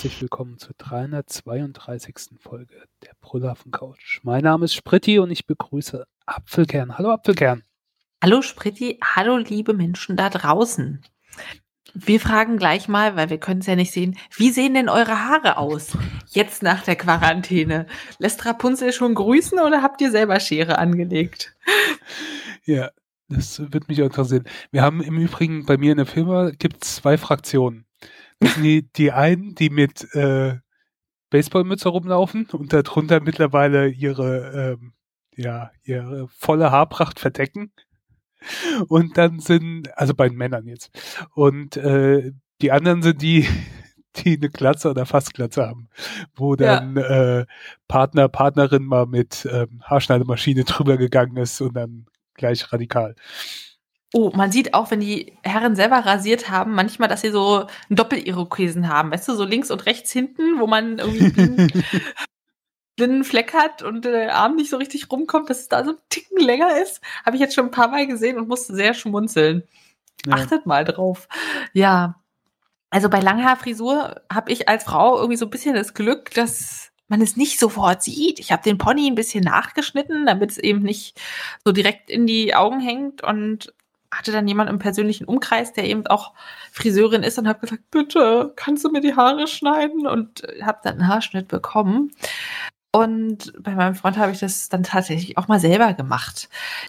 herzlich willkommen zur 332. Folge der Brüllaffen Couch. Mein Name ist Spritti und ich begrüße Apfelkern. Hallo Apfelkern. Hallo Spritti, hallo liebe Menschen da draußen. Wir fragen gleich mal, weil wir können es ja nicht sehen, wie sehen denn eure Haare aus? Jetzt nach der Quarantäne. Lässt Rapunzel schon grüßen oder habt ihr selber Schere angelegt? Ja, das wird mich auch interessieren. Wir haben im Übrigen bei mir in der Firma gibt es zwei Fraktionen. Die, die einen, die mit äh, Baseballmütze rumlaufen und darunter mittlerweile ihre, ähm, ja, ihre volle Haarpracht verdecken. Und dann sind, also bei den Männern jetzt. Und äh, die anderen sind die, die eine Glatze oder fast Glatze haben, wo dann ja. äh, Partner, Partnerin mal mit ähm, Haarschneidemaschine drüber gegangen ist und dann gleich radikal. Oh, man sieht auch, wenn die Herren selber rasiert haben, manchmal, dass sie so einen Doppel-Irokesen haben, weißt du, so links und rechts hinten, wo man irgendwie blinden Fleck hat und der Arm nicht so richtig rumkommt, dass es da so ein Ticken länger ist. Habe ich jetzt schon ein paar Mal gesehen und musste sehr schmunzeln. Ja. Achtet mal drauf. Ja. Also bei Langhaarfrisur habe ich als Frau irgendwie so ein bisschen das Glück, dass man es nicht sofort sieht. Ich habe den Pony ein bisschen nachgeschnitten, damit es eben nicht so direkt in die Augen hängt und hatte dann jemand im persönlichen Umkreis, der eben auch Friseurin ist und habe gesagt, bitte, kannst du mir die Haare schneiden? Und habe dann einen Haarschnitt bekommen. Und bei meinem Freund habe ich das dann tatsächlich auch mal selber gemacht.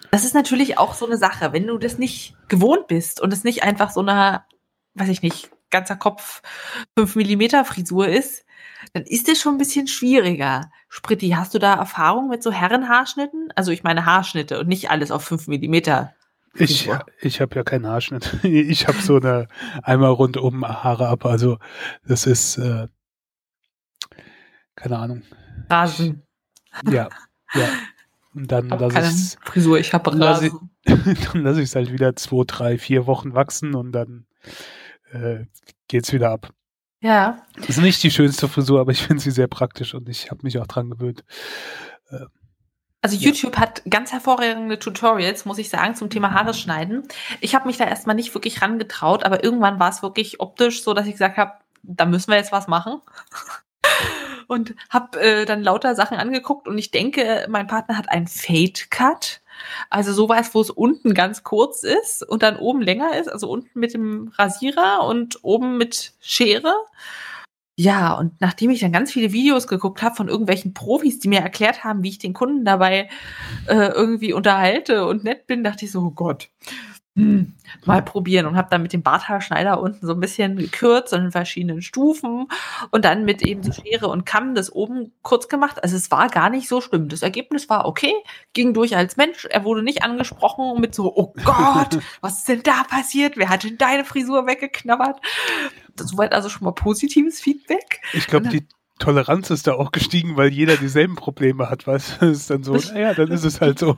Das ist natürlich auch so eine Sache, wenn du das nicht gewohnt bist und es nicht einfach so eine, weiß ich nicht, ganzer Kopf 5 Millimeter Frisur ist, dann ist es schon ein bisschen schwieriger. Spritti, hast du da Erfahrung mit so Herrenhaarschnitten? Also ich meine Haarschnitte und nicht alles auf 5 Millimeter. Ich, ich habe ja keinen Haarschnitt. Ich habe so eine einmal rundum Haare ab. Also das ist äh, keine Ahnung. Rasen. Ja, ja. Und dann lasse ich Frisur, ich habe Rasen. dann lasse ich es halt wieder zwei, drei, vier Wochen wachsen und dann äh, geht's wieder ab. Ja. Das ist nicht die schönste Frisur, aber ich finde sie sehr praktisch und ich habe mich auch dran gewöhnt. Äh, also YouTube ja. hat ganz hervorragende Tutorials, muss ich sagen, zum Thema Haare schneiden. Ich habe mich da erstmal nicht wirklich rangetraut, aber irgendwann war es wirklich optisch so, dass ich gesagt habe, da müssen wir jetzt was machen und habe äh, dann lauter Sachen angeguckt und ich denke, mein Partner hat einen Fade Cut. Also sowas, wo es unten ganz kurz ist und dann oben länger ist, also unten mit dem Rasierer und oben mit Schere. Ja, und nachdem ich dann ganz viele Videos geguckt habe von irgendwelchen Profis, die mir erklärt haben, wie ich den Kunden dabei äh, irgendwie unterhalte und nett bin, dachte ich so, oh Gott, hm, mal probieren und habe dann mit dem Barthaarschneider unten so ein bisschen gekürzt und in verschiedenen Stufen und dann mit eben so Schere und Kamm das oben kurz gemacht. Also es war gar nicht so schlimm. Das Ergebnis war okay, ging durch als Mensch. Er wurde nicht angesprochen mit so, oh Gott, was ist denn da passiert? Wer hat denn deine Frisur weggeknabbert? Soweit also schon mal positives Feedback. Ich glaube, die Toleranz ist da auch gestiegen, weil jeder dieselben Probleme hat, was ist dann so, naja, dann ist es halt so.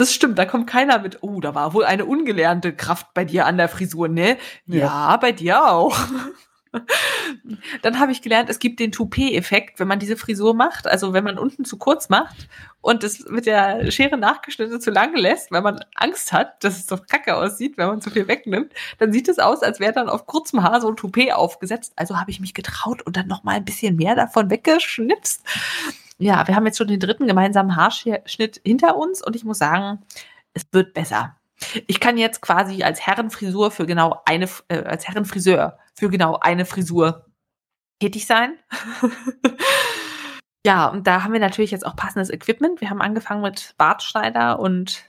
Das stimmt, da kommt keiner mit, oh, da war wohl eine ungelernte Kraft bei dir an der Frisur, ne? Ja, ja bei dir auch. Dann habe ich gelernt, es gibt den Toupet-Effekt, wenn man diese Frisur macht. Also wenn man unten zu kurz macht und es mit der Schere nachgeschnitten zu lang lässt, weil man Angst hat, dass es doch kacke aussieht, wenn man zu viel wegnimmt, dann sieht es aus, als wäre dann auf kurzem Haar so ein Toupet aufgesetzt. Also habe ich mich getraut und dann noch mal ein bisschen mehr davon weggeschnipst ja, wir haben jetzt schon den dritten gemeinsamen Haarschnitt hinter uns und ich muss sagen, es wird besser. Ich kann jetzt quasi als Herrenfrisur für genau eine, äh, als Herrenfriseur für genau eine Frisur tätig sein. ja, und da haben wir natürlich jetzt auch passendes Equipment. Wir haben angefangen mit Bartschneider und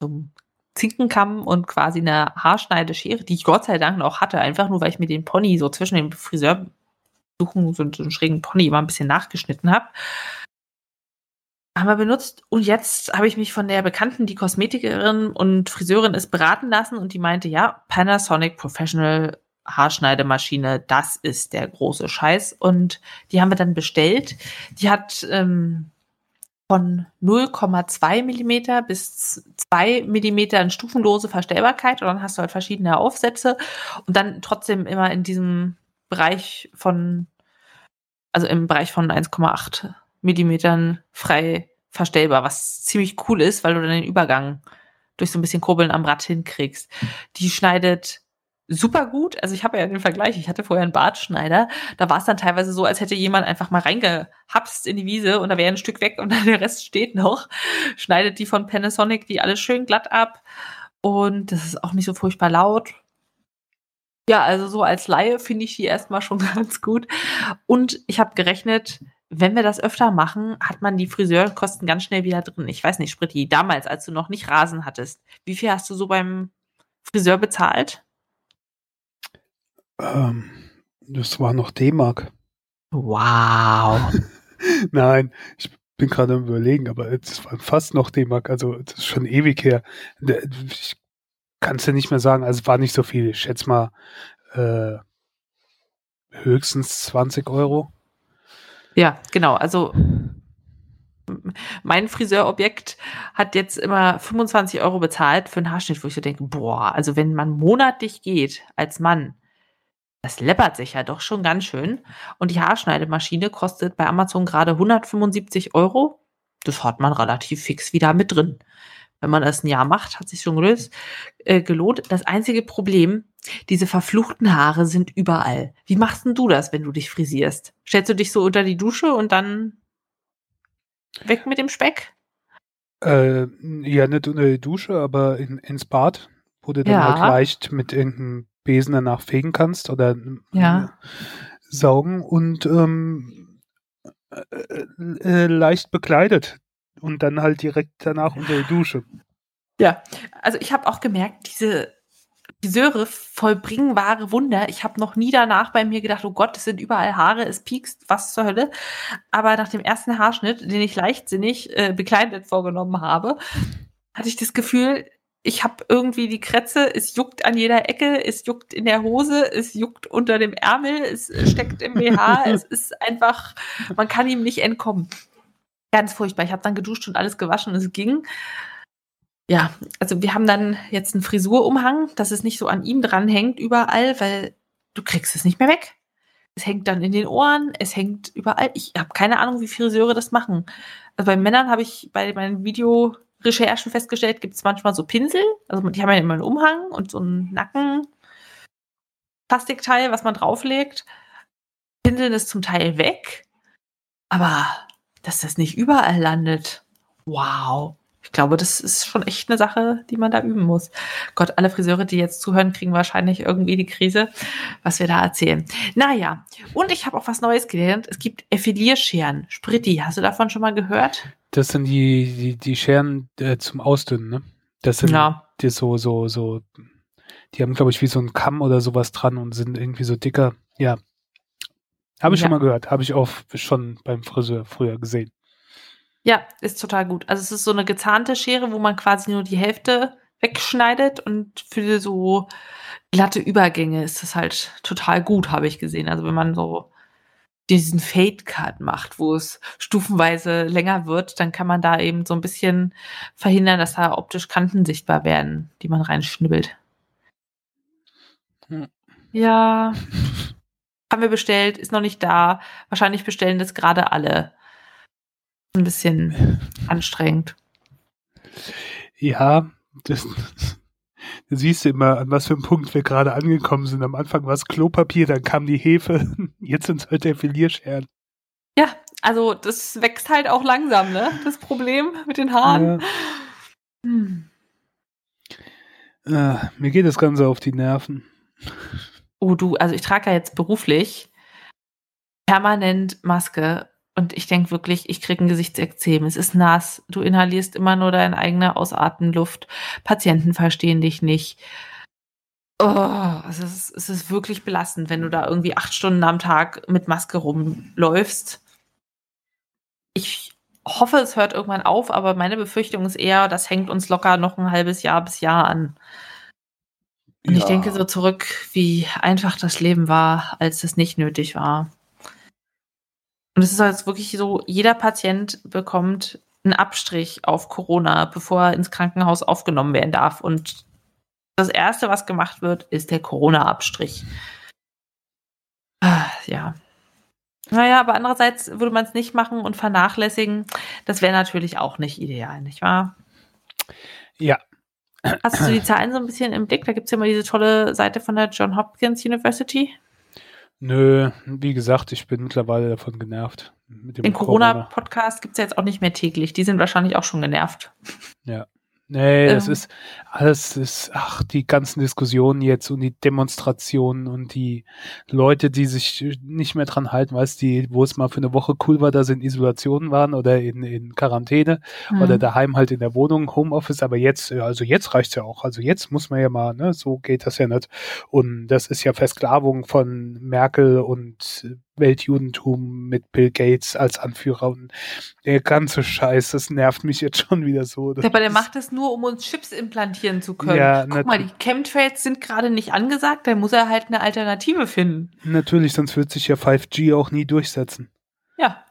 so einem Zinkenkamm und quasi einer Haarschneideschere, die ich Gott sei Dank noch hatte, einfach nur weil ich mir den Pony so zwischen dem Friseur suchen, so, einen schrägen Pony mal ein bisschen nachgeschnitten habe. Haben wir benutzt und jetzt habe ich mich von der Bekannten, die Kosmetikerin und Friseurin ist, beraten lassen und die meinte, ja, Panasonic Professional Haarschneidemaschine, das ist der große Scheiß. Und die haben wir dann bestellt. Die hat ähm, von 0,2 Millimeter bis 2 Millimeter in stufenlose Verstellbarkeit und dann hast du halt verschiedene Aufsätze und dann trotzdem immer in diesem Bereich von, also im Bereich von 1,8 Millimetern frei verstellbar, was ziemlich cool ist, weil du dann den Übergang durch so ein bisschen Kurbeln am Rad hinkriegst. Die schneidet super gut. Also ich habe ja den Vergleich, ich hatte vorher einen Bartschneider. Da war es dann teilweise so, als hätte jemand einfach mal reingehapst in die Wiese und da wäre ein Stück weg und dann der Rest steht noch. Schneidet die von Panasonic die alles schön glatt ab. Und das ist auch nicht so furchtbar laut. Ja, also so als Laie finde ich die erstmal schon ganz gut. Und ich habe gerechnet, wenn wir das öfter machen, hat man die Friseurkosten ganz schnell wieder drin. Ich weiß nicht, Spritti, damals, als du noch nicht Rasen hattest, wie viel hast du so beim Friseur bezahlt? Ähm, das war noch D-Mark. Wow. Nein, ich bin gerade am überlegen, aber es war fast noch D-Mark, also das ist schon ewig her. Ich kann es ja nicht mehr sagen, also war nicht so viel. Ich schätze mal äh, höchstens 20 Euro. Ja, genau. Also mein Friseurobjekt hat jetzt immer 25 Euro bezahlt für einen Haarschnitt, wo ich so denke, boah, also wenn man monatlich geht als Mann, das läppert sich ja doch schon ganz schön. Und die Haarschneidemaschine kostet bei Amazon gerade 175 Euro. Das hat man relativ fix wieder mit drin. Wenn man das ein Jahr macht, hat sich schon gelöst, äh, gelohnt. Das einzige Problem, diese verfluchten Haare sind überall. Wie machst denn du das, wenn du dich frisierst? Stellst du dich so unter die Dusche und dann weg mit dem Speck? Äh, ja, nicht unter die Dusche, aber in, ins Bad, wo du dann Ja. halt leicht mit irgendeinem Besen danach fegen kannst oder Ja. äh, saugen und ähm, äh, äh, leicht bekleidet und dann halt direkt danach unter die Dusche. Ja, also ich habe auch gemerkt, diese Friseure vollbringen wahre Wunder. Ich habe noch nie danach bei mir gedacht, oh Gott, es sind überall Haare, es piekst, was zur Hölle. Aber nach dem ersten Haarschnitt, den ich leichtsinnig äh, bekleidet vorgenommen habe, hatte ich das Gefühl, ich habe irgendwie die Krätze, es juckt an jeder Ecke, es juckt in der Hose, es juckt unter dem Ärmel, es steckt im BH, es ist einfach, man kann ihm nicht entkommen. Ganz furchtbar. Ich habe dann geduscht und alles gewaschen und es ging. Ja, also wir haben dann jetzt einen Frisurumhang, dass es nicht so an ihm dranhängt überall, weil du kriegst es nicht mehr weg. Es hängt dann in den Ohren, es hängt überall. Ich habe keine Ahnung, wie Friseure das machen. Also bei Männern habe ich bei meinen Videorecherchen festgestellt, gibt es manchmal so Pinsel. Also die haben ja immer einen Umhang und so einen Nacken. Plastikteil, was man drauflegt. Pinseln ist zum Teil weg. Aber dass das nicht überall landet. Wow. Ich glaube, das ist schon echt eine Sache, die man da üben muss. Gott, alle Friseure, die jetzt zuhören, kriegen wahrscheinlich irgendwie die Krise, was wir da erzählen. Naja, und ich habe auch was Neues gelernt. Es gibt Effilierscheren. Spritti, hast du davon schon mal gehört? Das sind die, die, die Scheren äh, zum Ausdünnen, ne? Das sind Ja. die so, so, so, die haben, glaube ich, wie so ein Kamm oder sowas dran und sind irgendwie so dicker. Ja. Habe ich Ja. schon mal gehört. Habe ich auch schon beim Friseur früher gesehen. Ja, ist total gut. Also es ist so eine gezahnte Schere, wo man quasi nur die Hälfte wegschneidet und für so glatte Übergänge ist das halt total gut, habe ich gesehen. Also wenn man so diesen Fade Cut macht, wo es stufenweise länger wird, dann kann man da eben so ein bisschen verhindern, dass da optisch Kanten sichtbar werden, die man reinschnibbelt. Hm. Ja, haben wir bestellt, ist noch nicht da. Wahrscheinlich bestellen das gerade alle. Ein bisschen anstrengend. Ja, das, da siehst du immer, an was für einem Punkt wir gerade angekommen sind. Am Anfang war es Klopapier, dann kam die Hefe, jetzt sind es halt der Filierscheren. Ja, also das wächst halt auch langsam, ne? Das Problem mit den Haaren. Ja, Hm. äh, mir geht das Ganze auf die Nerven. Oh, du, also ich trage ja jetzt beruflich permanent Maske und ich denke wirklich, ich kriege ein Gesichtsekzem. Es ist nass. Du inhalierst immer nur deine eigene Ausatmenluft. Patienten verstehen dich nicht. Oh, es ist, es ist wirklich belastend, wenn du da irgendwie acht Stunden am Tag mit Maske rumläufst. Ich hoffe, es hört irgendwann auf, aber meine Befürchtung ist eher, das hängt uns locker noch ein halbes Jahr bis Jahr an. Und ich Ja. denke so zurück, wie einfach das Leben war, als es nicht nötig war. Und es ist jetzt wirklich so, jeder Patient bekommt einen Abstrich auf Corona, bevor er ins Krankenhaus aufgenommen werden darf. Und das Erste, was gemacht wird, ist der Corona-Abstrich. Ah, Ja. Naja, aber andererseits würde man es nicht machen und vernachlässigen. Das wäre natürlich auch nicht ideal, nicht wahr? Ja, Hast du die Zahlen so ein bisschen im Blick? Da gibt es ja mal diese tolle Seite von der John Hopkins University. Nö, wie gesagt, ich bin mittlerweile davon genervt. Den Corona-Podcast gibt es ja jetzt auch nicht mehr täglich. Die sind wahrscheinlich auch schon genervt. Ja. Nee, das ähm. ist alles ist, ach, die ganzen Diskussionen jetzt und die Demonstrationen und die Leute, die sich nicht mehr dran halten, weißt die, wo es mal für eine Woche cool war, dass sie in Isolation waren oder in, in Quarantäne mhm. oder daheim halt in der Wohnung, Homeoffice, aber jetzt, also jetzt reicht's ja auch. Also jetzt muss man ja mal, ne, so geht das ja nicht. Und das ist ja Versklavung von Merkel und Weltjudentum mit Bill Gates als Anführer und der ganze Scheiß, das nervt mich jetzt schon wieder so. Ja, aber der macht es nur, um uns Chips implantieren zu können. Ja, Guck mal, die Chemtrails sind gerade nicht angesagt, da muss er halt eine Alternative finden. Natürlich, sonst wird sich ja 5G auch nie durchsetzen. Ja.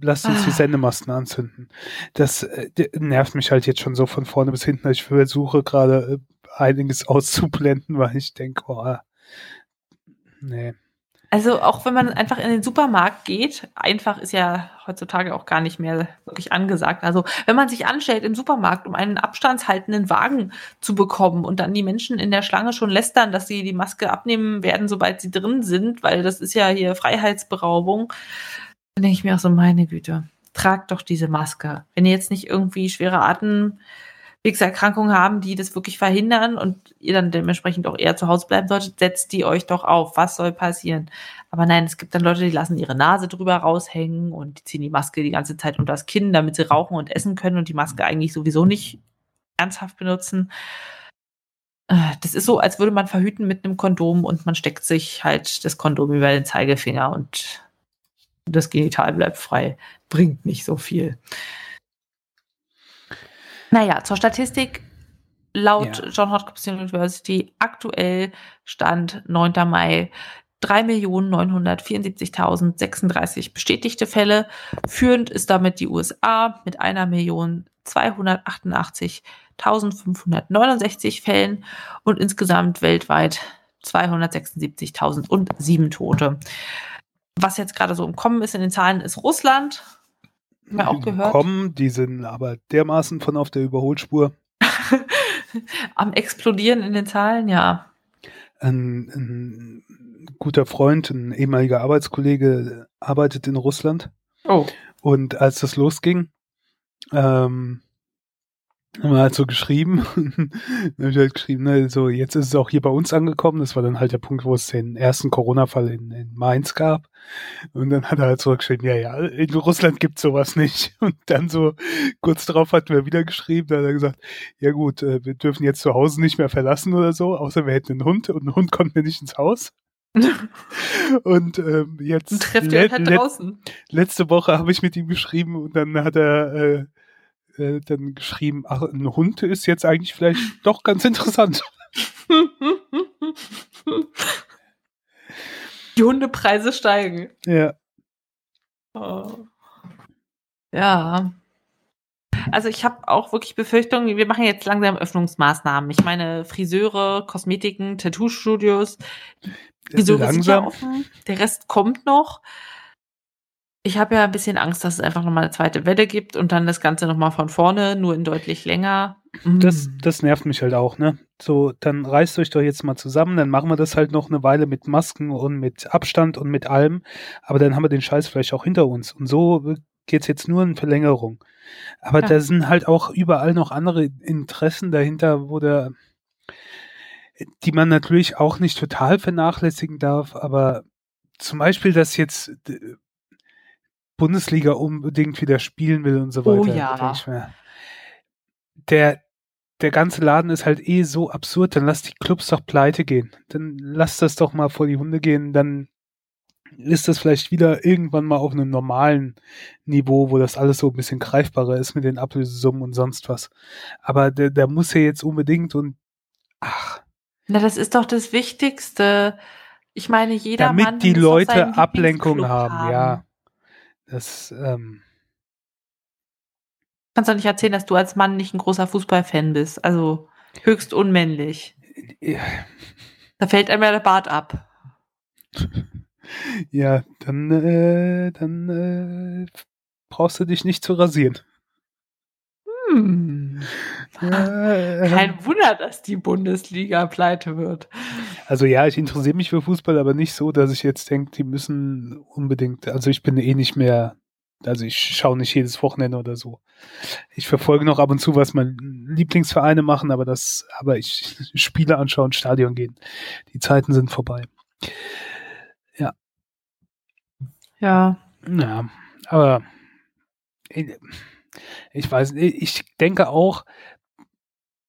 Lasst uns ah. die Sendemasten anzünden. Das äh, nervt mich halt jetzt schon so von vorne bis hinten. Ich versuche gerade äh, einiges auszublenden, weil ich denke, oh, nee. Also auch wenn man einfach in den Supermarkt geht, einfach ist ja heutzutage auch gar nicht mehr wirklich angesagt. Also wenn man sich anstellt im Supermarkt, um einen abstandshaltenden Wagen zu bekommen und dann die Menschen in der Schlange schon lästern, dass sie die Maske abnehmen werden, sobald sie drin sind, weil das ist ja hier Freiheitsberaubung, dann denke ich mir auch so, meine Güte, tragt doch diese Maske. Wenn ihr jetzt nicht irgendwie schwere Atem Erkrankungen haben, die das wirklich verhindern und ihr dann dementsprechend auch eher zu Hause bleiben solltet, setzt die euch doch auf. Was soll passieren? Aber nein, es gibt dann Leute, die lassen ihre Nase drüber raushängen und die ziehen die Maske die ganze Zeit unter das Kinn, damit sie rauchen und essen können und die Maske eigentlich sowieso nicht ernsthaft benutzen. Äh, das ist so, als würde man verhüten mit einem Kondom und man steckt sich halt das Kondom über den Zeigefinger und das Genital bleibt frei. Bringt nicht so viel. Naja, zur Statistik. Laut ja. John Hopkins University aktuell Stand 9. Mai 3.974.036 bestätigte Fälle. Führend ist damit die USA mit 1.288.569 Fällen und insgesamt weltweit 276.007 Tote. Was jetzt gerade so im Kommen ist in den Zahlen, ist Russland wir auch gehört. Kommen, die sind aber dermaßen von auf der Überholspur. Am Explodieren in den Zahlen, ja. Ein, ein guter Freund, ein ehemaliger Arbeitskollege, arbeitet in Russland. Oh. Und als das losging, ähm, haben wir halt so geschrieben. dann habe ich halt geschrieben, ne, so jetzt ist es auch hier bei uns angekommen. Das war dann halt der Punkt, wo es den ersten Corona-Fall in, in Mainz gab. Und dann hat er halt zurückgeschrieben, ja, ja, in Russland gibt's sowas nicht. Und dann so kurz darauf hatten wir wieder geschrieben, da hat er gesagt, ja gut, äh, wir dürfen jetzt zu Hause nicht mehr verlassen oder so, außer wir hätten einen Hund und ein Hund konnten wir nicht ins Haus. und ähm, jetzt und trefft ihr halt draußen. letzte Woche habe ich mit ihm geschrieben und dann hat er äh, äh, dann geschrieben, ach, ein Hund ist jetzt eigentlich vielleicht doch ganz interessant. Die Hundepreise steigen. Ja. Oh. Ja. Also ich habe auch wirklich Befürchtungen, wir machen jetzt langsam Öffnungsmaßnahmen. Ich meine, Friseure, Kosmetiken, Tattoo-Studios, die sind ja offen. Der Rest kommt noch ich habe ja ein bisschen Angst, dass es einfach nochmal eine zweite Welle gibt und dann das Ganze nochmal von vorne, nur in deutlich länger. Das, mm. das nervt mich halt auch, ne? So, dann reißt euch doch jetzt mal zusammen, dann machen wir das halt noch eine Weile mit Masken und mit Abstand und mit allem, aber dann haben wir den Scheiß vielleicht auch hinter uns. Und so geht's jetzt nur in Verlängerung. Aber ja. da sind halt auch überall noch andere Interessen dahinter, wo der, die man natürlich auch nicht total vernachlässigen darf, aber zum Beispiel, dass jetzt Bundesliga unbedingt wieder spielen will und so oh weiter. Oh ja. Der, der ganze Laden ist halt eh so absurd, dann lass die Clubs doch pleite gehen. Dann lass das doch mal vor die Hunde gehen, dann ist das vielleicht wieder irgendwann mal auf einem normalen Niveau, wo das alles so ein bisschen greifbarer ist mit den Ablösesummen und sonst was. Aber der, der muss ja jetzt unbedingt und ach. Na, das ist doch das Wichtigste. Ich meine, jeder Damit Mann die Leute Ablenkung haben, haben, ja. Das, ähm, Kannst doch nicht erzählen, dass du als Mann nicht ein großer Fußballfan bist. Also höchst unmännlich. Ja. Da fällt einem ja der Bart ab. Ja, dann, äh, dann äh, brauchst du dich nicht zu rasieren. Hm. Kein Wunder, dass die Bundesliga pleite wird. Also ja, ich interessiere mich für Fußball, aber nicht so, dass ich jetzt denke, die müssen unbedingt, also ich bin eh nicht mehr, also ich schaue nicht jedes Wochenende oder so. Ich verfolge noch ab und zu, was meine Lieblingsvereine machen, aber das, aber ich Spiele anschauen, Stadion gehen. Die Zeiten sind vorbei. Ja. Ja. Ja, aber ich weiß, ich denke auch,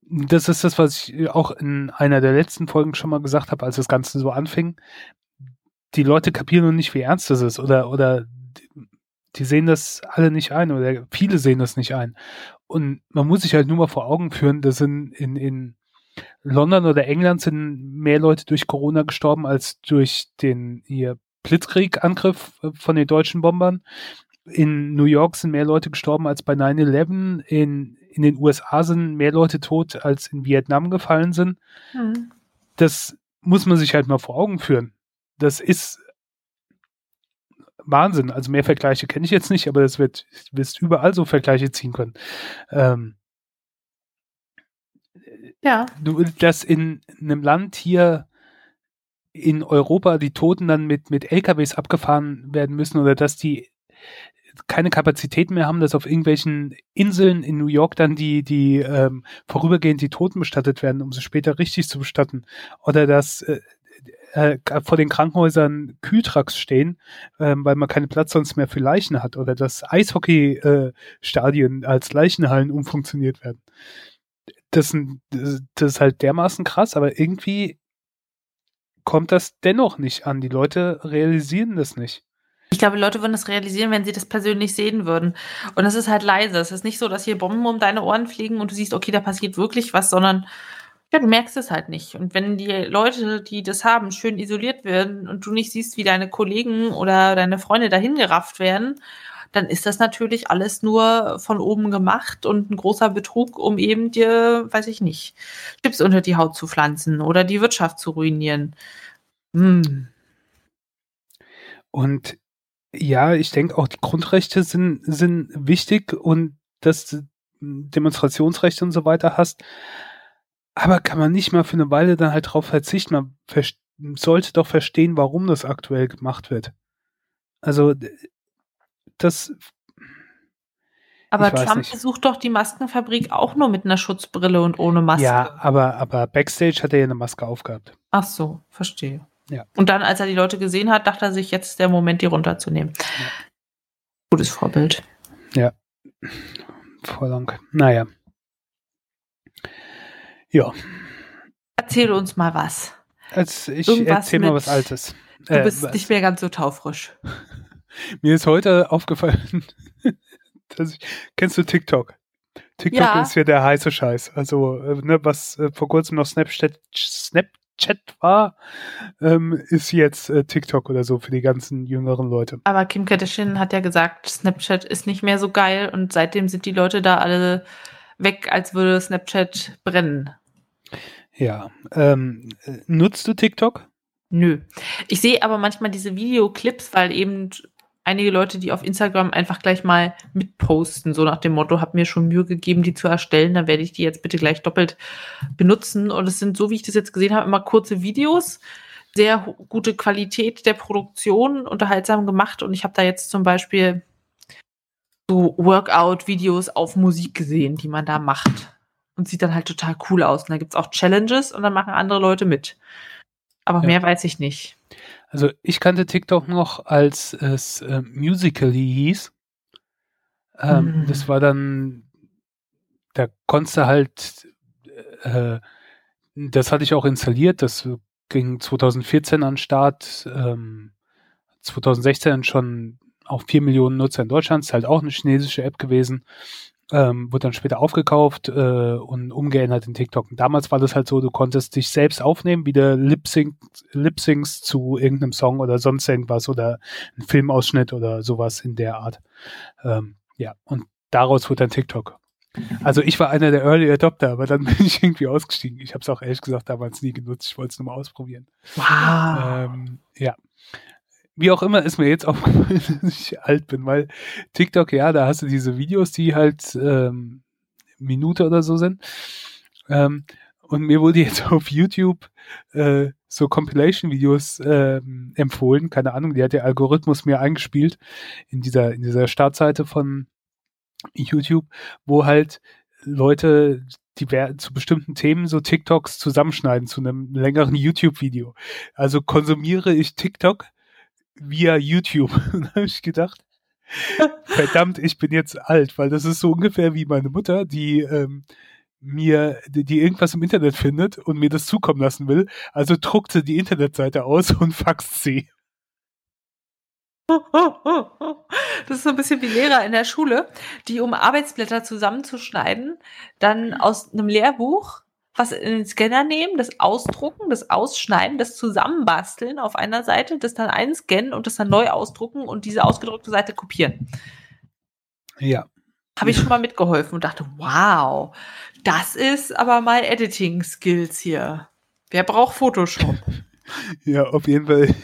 das ist das, was ich auch in einer der letzten Folgen schon mal gesagt habe, als das Ganze so anfing. Die Leute kapieren noch nicht, wie ernst das ist oder, oder die sehen das alle nicht ein oder viele sehen das nicht ein. Und man muss sich halt nur mal vor Augen führen, dass in, in, in London oder England sind mehr Leute durch Corona gestorben als durch den ihr Blitzkrieg-Angriff von den deutschen Bombern. In New York sind mehr Leute gestorben als bei 9-11. In, in den USA sind mehr Leute tot, als in Vietnam gefallen sind. Mhm. Das muss man sich halt mal vor Augen führen. Das ist Wahnsinn. Also mehr Vergleiche kenne ich jetzt nicht, aber das wird, du wirst überall so Vergleiche ziehen können. Ähm, ja. Du, dass in einem Land hier in Europa die Toten dann mit, mit LKWs abgefahren werden müssen oder dass die keine Kapazität mehr haben, dass auf irgendwelchen Inseln in New York dann die, die ähm, vorübergehend die Toten bestattet werden, um sie später richtig zu bestatten. Oder dass äh, äh, vor den Krankenhäusern Kühltrucks stehen, ähm, weil man keinen Platz sonst mehr für Leichen hat. Oder dass Eishockey-Stadien äh, als Leichenhallen umfunktioniert werden. Das, das ist halt dermaßen krass, aber irgendwie kommt das dennoch nicht an. Die Leute realisieren das nicht. Ich glaube, Leute würden das realisieren, wenn sie das persönlich sehen würden. Und es ist halt leise. Es ist nicht so, dass hier Bomben um deine Ohren fliegen und du siehst, okay, da passiert wirklich was, sondern ja, du merkst es halt nicht. Und wenn die Leute, die das haben, schön isoliert werden und du nicht siehst, wie deine Kollegen oder deine Freunde dahin gerafft werden, dann ist das natürlich alles nur von oben gemacht und ein großer Betrug, um eben dir, weiß ich nicht, Chips unter die Haut zu pflanzen oder die Wirtschaft zu ruinieren. Hm. Und ja, ich denke auch, die Grundrechte sind, sind wichtig und dass du Demonstrationsrechte und so weiter hast. Aber kann man nicht mal für eine Weile dann halt darauf verzichten? Man sollte doch verstehen, warum das aktuell gemacht wird. Also, das. Aber Trump nicht. besucht doch die Maskenfabrik auch nur mit einer Schutzbrille und ohne Maske. Ja, aber, aber Backstage hat er ja eine Maske aufgehabt. Ach so, verstehe. Ja. Und dann, als er die Leute gesehen hat, dachte er sich, jetzt ist der Moment, die runterzunehmen. Ja. Gutes Vorbild. Ja. Voll lang. Naja. Ja. Erzähl uns mal was. Als ich erzähl mal was Altes. Du äh, bist was. nicht mehr ganz so taufrisch. Mir ist heute aufgefallen, dass ich, kennst du TikTok? TikTok ja. ist ja der heiße Scheiß. Also, äh, ne, was äh, vor kurzem noch Snapchat, Snap, Chat war, ähm, ist jetzt äh, TikTok oder so für die ganzen jüngeren Leute. Aber Kim Kardashian hat ja gesagt, Snapchat ist nicht mehr so geil und seitdem sind die Leute da alle weg, als würde Snapchat brennen. Ja. Ähm, nutzt du TikTok? Nö. Ich sehe aber manchmal diese Videoclips, weil eben einige Leute, die auf Instagram einfach gleich mal mitposten, so nach dem Motto, hab mir schon Mühe gegeben, die zu erstellen, dann werde ich die jetzt bitte gleich doppelt benutzen. Und es sind, so wie ich das jetzt gesehen habe, immer kurze Videos, sehr gute Qualität der Produktion, unterhaltsam gemacht. Und ich habe da jetzt zum Beispiel so Workout-Videos auf Musik gesehen, die man da macht. Und sieht dann halt total cool aus. Und da gibt's auch Challenges und dann machen andere Leute mit. Aber ja. mehr weiß ich nicht. Also ich kannte TikTok noch, als es äh, Musically hieß. Ähm, mhm. Das war dann, da konntest du halt, äh, das hatte ich auch installiert, das ging 2014 an Start, ähm, 2016 schon auch 4 Millionen Nutzer in Deutschland, ist halt auch eine chinesische App gewesen ähm, wurde dann später aufgekauft äh, und umgeändert in TikTok. Und damals war das halt so, du konntest dich selbst aufnehmen, wie der Lip-Syncs zu irgendeinem Song oder sonst irgendwas oder ein Filmausschnitt oder sowas in der Art. Ähm, ja, und daraus wurde dann TikTok. Also ich war einer der Early Adopter, aber dann bin ich irgendwie ausgestiegen. Ich habe es auch ehrlich gesagt damals nie genutzt. Ich wollte es nur mal ausprobieren. Wow. Ähm, ja wie auch immer ist mir jetzt aufgefallen, dass ich alt bin, weil TikTok, ja, da hast du diese Videos, die halt ähm, Minute oder so sind. Ähm, und mir wurde jetzt auf YouTube äh, so Compilation-Videos äh, empfohlen. Keine Ahnung, die hat der Algorithmus mir eingespielt in dieser, in dieser Startseite von YouTube, wo halt Leute die zu bestimmten Themen so TikToks zusammenschneiden zu einem längeren YouTube-Video. Also konsumiere ich TikTok via YouTube. Und habe ich gedacht, verdammt, ich bin jetzt alt, weil das ist so ungefähr wie meine Mutter, die ähm, mir, die, die irgendwas im Internet findet und mir das zukommen lassen will. Also druckt sie die Internetseite aus und faxt sie. Das ist so ein bisschen wie Lehrer in der Schule, die um Arbeitsblätter zusammenzuschneiden, dann aus einem Lehrbuch was in den Scanner nehmen, das ausdrucken, das ausschneiden, das zusammenbasteln auf einer Seite, das dann einscannen und das dann neu ausdrucken und diese ausgedruckte Seite kopieren. Ja. Habe ich schon mal mitgeholfen und dachte, wow, das ist aber mal Editing-Skills hier. Wer braucht Photoshop? Ja, auf jeden Fall.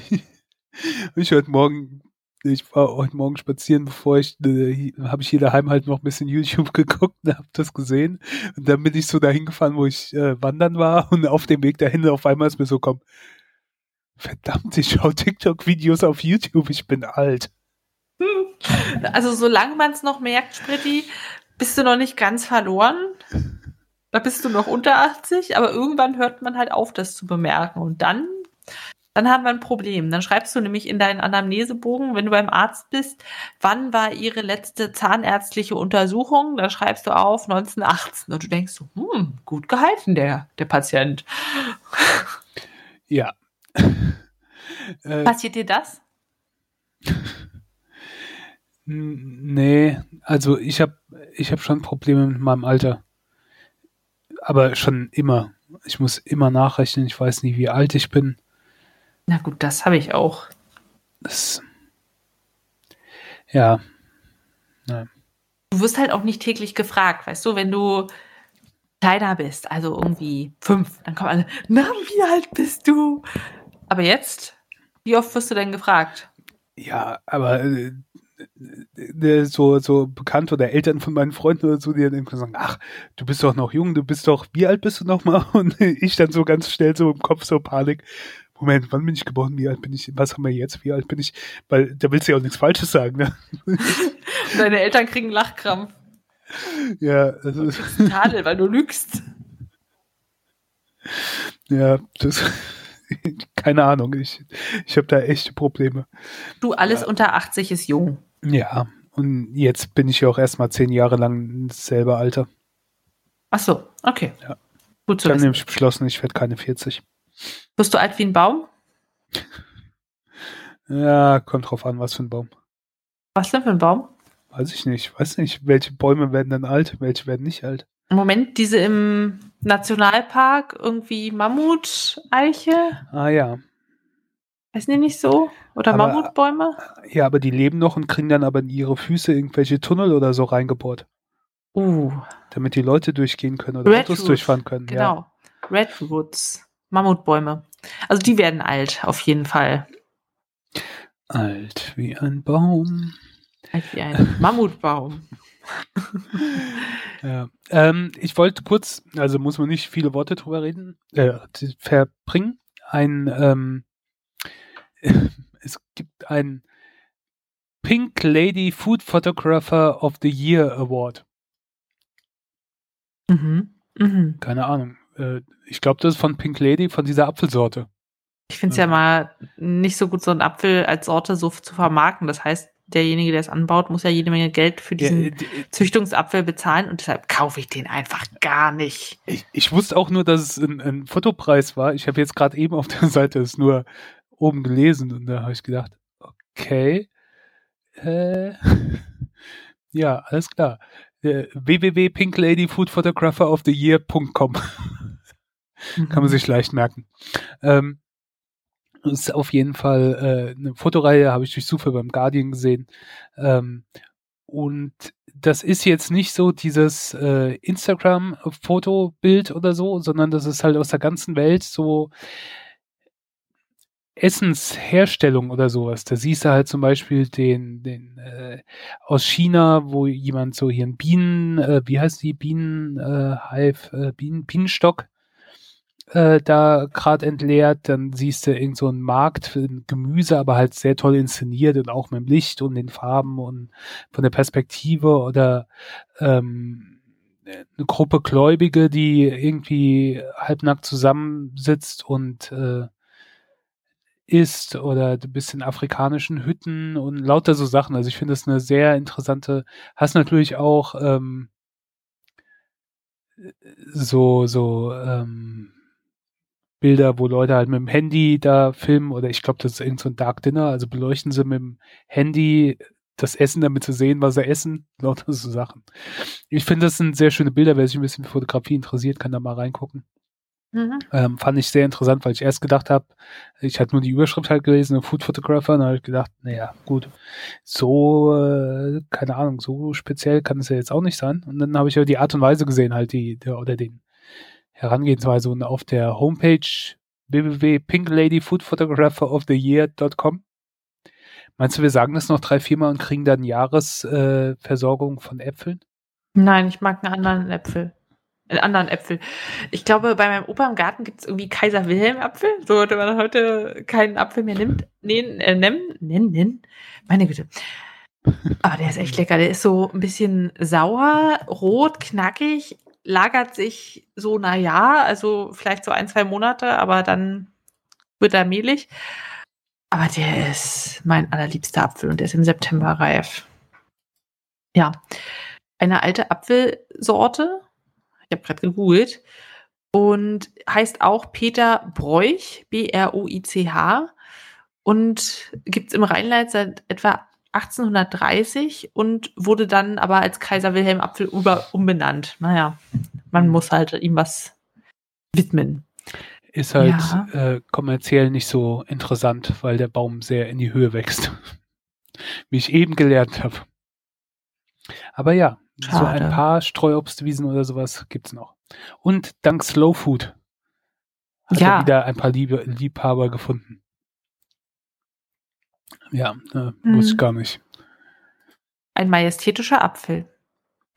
Ich heute Morgen ich war heute Morgen spazieren, bevor ich, äh, habe ich hier daheim halt noch ein bisschen YouTube geguckt und habe das gesehen. Und dann bin ich so dahin gefahren, wo ich äh, wandern war und auf dem Weg dahin auf einmal ist mir so komm, verdammt, ich schaue TikTok-Videos auf YouTube, ich bin alt. Also solange man es noch merkt, Spritti, bist du noch nicht ganz verloren. Da bist du noch unter 80, aber irgendwann hört man halt auf, das zu bemerken. Und dann dann haben wir ein Problem. Dann schreibst du nämlich in deinen Anamnesebogen, wenn du beim Arzt bist, wann war ihre letzte zahnärztliche Untersuchung? Dann schreibst du auf 1918 und du denkst so, hm, gut gehalten der, der Patient. Ja. äh, Passiert dir das? Nee, also ich habe ich hab schon Probleme mit meinem Alter. Aber schon immer. Ich muss immer nachrechnen. Ich weiß nie, wie alt ich bin. Na gut, das habe ich auch. Das, ja. Nein. Du wirst halt auch nicht täglich gefragt, weißt du, wenn du kleiner bist, also irgendwie fünf, dann kommen alle, na, wie alt bist du? Aber jetzt, wie oft wirst du denn gefragt? Ja, aber äh, äh, so, so Bekannte oder Eltern von meinen Freunden oder so, die dann irgendwie sagen, ach, du bist doch noch jung, du bist doch, wie alt bist du noch mal? Und ich dann so ganz schnell so im Kopf so Panik, Moment, wann bin ich geboren? Wie alt bin ich? Was haben wir jetzt? Wie alt bin ich? Weil da willst du ja auch nichts Falsches sagen. Ne? Deine Eltern kriegen Lachkrampf. Ja, also. Du Tadel, weil du lügst. Ja, das. Keine Ahnung. Ich, ich habe da echte Probleme. Du, alles ja. unter 80 ist jung. Ja, und jetzt bin ich ja auch erstmal zehn Jahre lang selber Alter. Ach so, okay. Ja. Gut zu Dann nämlich beschlossen, ich werde keine 40. Bist du alt wie ein Baum? Ja, kommt drauf an, was für ein Baum. Was denn für ein Baum? Weiß ich nicht. Weiß nicht, welche Bäume werden dann alt, welche werden nicht alt. Im Moment diese im Nationalpark, irgendwie Mammut, Eiche. Ah ja. Heißen die nicht so? Oder aber, Mammutbäume? Ja, aber die leben noch und kriegen dann aber in ihre Füße irgendwelche Tunnel oder so reingebohrt. Uh. Damit die Leute durchgehen können oder Redwood. Autos durchfahren können. Genau. Ja. Redwoods. Mammutbäume. Also die werden alt, auf jeden Fall. Alt wie ein Baum. Alt wie ein Mammutbaum. ja. ähm, ich wollte kurz, also muss man nicht viele Worte drüber reden, äh, verbringen. Ein, ähm, es gibt ein Pink Lady Food Photographer of the Year Award. Mhm. Mhm. Keine Ahnung. Äh, ich glaube, das ist von Pink Lady, von dieser Apfelsorte. Ich finde es ja. ja mal nicht so gut, so einen Apfel als Sorte so zu vermarkten. Das heißt, derjenige, der es anbaut, muss ja jede Menge Geld für diesen ja, die, Züchtungsapfel bezahlen und deshalb kaufe ich den einfach gar nicht. Ich, ich wusste auch nur, dass es ein, ein Fotopreis war. Ich habe jetzt gerade eben auf der Seite es nur oben gelesen und da habe ich gedacht, okay, äh, ja, alles klar. Äh, www.pinkladyfoodphotographeroftheyear.com Kann man mhm. sich leicht merken. Ähm, ist auf jeden Fall äh, eine Fotoreihe, habe ich durch Zufall beim Guardian gesehen. Ähm, und das ist jetzt nicht so dieses äh, Instagram-Fotobild oder so, sondern das ist halt aus der ganzen Welt so Essensherstellung oder sowas. Da siehst du halt zum Beispiel den, den äh, aus China, wo jemand so hier ein Bienen, äh, wie heißt die Bienenhive, äh, Bienen, Bienenstock äh, da gerade entleert. Dann siehst du irgend so einen Markt für Gemüse, aber halt sehr toll inszeniert und auch mit dem Licht und den Farben und von der Perspektive oder ähm, eine Gruppe Gläubige, die irgendwie halbnackt zusammensitzt und äh, isst oder du bist in afrikanischen Hütten und lauter so Sachen. Also ich finde das eine sehr interessante, hast natürlich auch ähm, so, so ähm, Bilder, wo Leute halt mit dem Handy da filmen oder ich glaube, das ist irgend so ein Dark Dinner, also beleuchten sie mit dem Handy das Essen, damit zu sehen, was sie essen, lauter so Sachen. Ich finde, das sind sehr schöne Bilder, wer sich ein bisschen für Fotografie interessiert, kann da mal reingucken. Mhm. Ähm, fand ich sehr interessant, weil ich erst gedacht habe, ich hatte nur die Überschrift halt gelesen, Food Photographer, und dann habe ich gedacht, naja, gut, so, äh, keine Ahnung, so speziell kann es ja jetzt auch nicht sein. Und dann habe ich ja die Art und Weise gesehen, halt die, der, oder den Herangehensweise und auf der Homepage www.pinkladyfoodphotographeroftheyear.com. Meinst du, wir sagen das noch drei, viermal und kriegen dann Jahresversorgung äh, von Äpfeln? Nein, ich mag einen anderen Äpfel einen anderen Äpfel. Ich glaube, bei meinem Opa im Garten gibt es irgendwie Kaiser Wilhelm Apfel. So, wenn man heute keinen Apfel mehr nimmt, nehmen, äh, nennen, nennen, meine Güte. Aber der ist echt lecker. Der ist so ein bisschen sauer, rot, knackig, lagert sich so, na ja, also vielleicht so ein, zwei Monate, aber dann wird er mehlig. Aber der ist mein allerliebster Apfel und der ist im September reif. Ja. Eine alte Apfelsorte, ich habe gerade gegoogelt. Und heißt auch Peter Bräuch, B-R-O-I-C-H. Und gibt es im Rheinland seit etwa 1830 und wurde dann aber als Kaiser Wilhelm Apfel über, umbenannt. Naja, man muss halt ihm was widmen. Ist halt ja. äh, kommerziell nicht so interessant, weil der Baum sehr in die Höhe wächst. Wie ich eben gelernt habe. Aber ja, Schade. So ein paar Streuobstwiesen oder sowas gibt es noch. Und dank Slow Food hat ja. er wieder ein paar Liebe, Liebhaber gefunden. Ja, äh, mhm. wusste ich gar nicht. Ein majestätischer Apfel.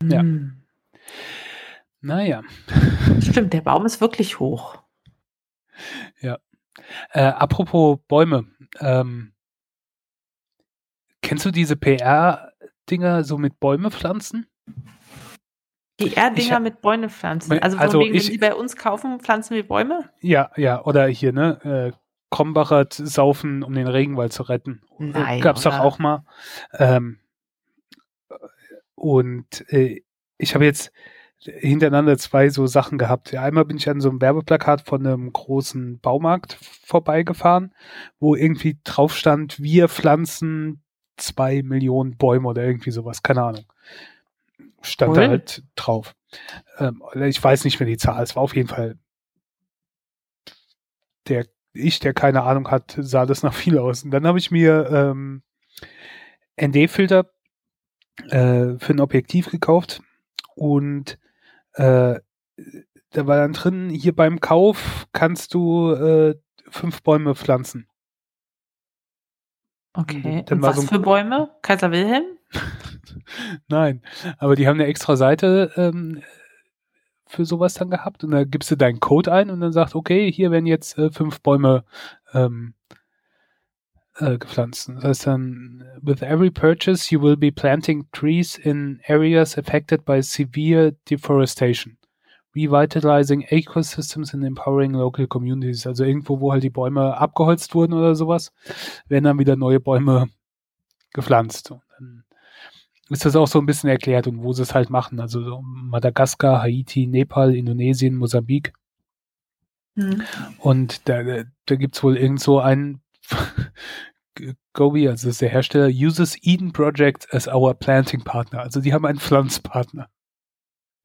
Ja. Mhm. Naja. Stimmt, der Baum ist wirklich hoch. Ja. Äh, apropos Bäume. Ähm, kennst du diese PR-Dinger so mit Bäume pflanzen? Die Erddinger mit Bäume pflanzen. Also, also wegen, ich, wenn die bei uns kaufen, pflanzen wir Bäume? Ja, ja. Oder hier, ne? Äh, Krombacher saufen, um den Regenwald zu retten. Nein, Gab's doch auch mal. Ähm, und äh, ich habe jetzt hintereinander zwei so Sachen gehabt. Einmal bin ich an so einem Werbeplakat von einem großen Baumarkt vorbeigefahren, wo irgendwie drauf stand, wir pflanzen zwei Millionen Bäume oder irgendwie sowas, keine Ahnung stand cool. da halt drauf. Ähm, ich weiß nicht mehr die Zahl, es war auf jeden Fall der ich, der keine Ahnung hat, sah das nach viel aus. Und dann habe ich mir ähm, ND-Filter äh, für ein Objektiv gekauft und äh, da war dann drin, hier beim Kauf kannst du äh, fünf Bäume pflanzen. Okay. Und was so für Bäume? Kaiser Wilhelm? Nein, aber die haben eine extra Seite ähm, für sowas dann gehabt und da gibst du deinen Code ein und dann sagt, okay, hier werden jetzt äh, fünf Bäume ähm, äh, gepflanzt. Das heißt dann, with every purchase you will be planting trees in areas affected by severe deforestation. Revitalizing ecosystems and empowering local communities. Also irgendwo, wo halt die Bäume abgeholzt wurden oder sowas, werden dann wieder neue Bäume gepflanzt. Ist das auch so ein bisschen erklärt und wo sie es halt machen. Also so Madagaskar, Haiti, Nepal, Indonesien, Mosambik. Mhm. Und da, da gibt es wohl irgend so einen Gobi, also das ist der Hersteller, uses Eden Project as our planting partner. Also die haben einen Pflanzpartner.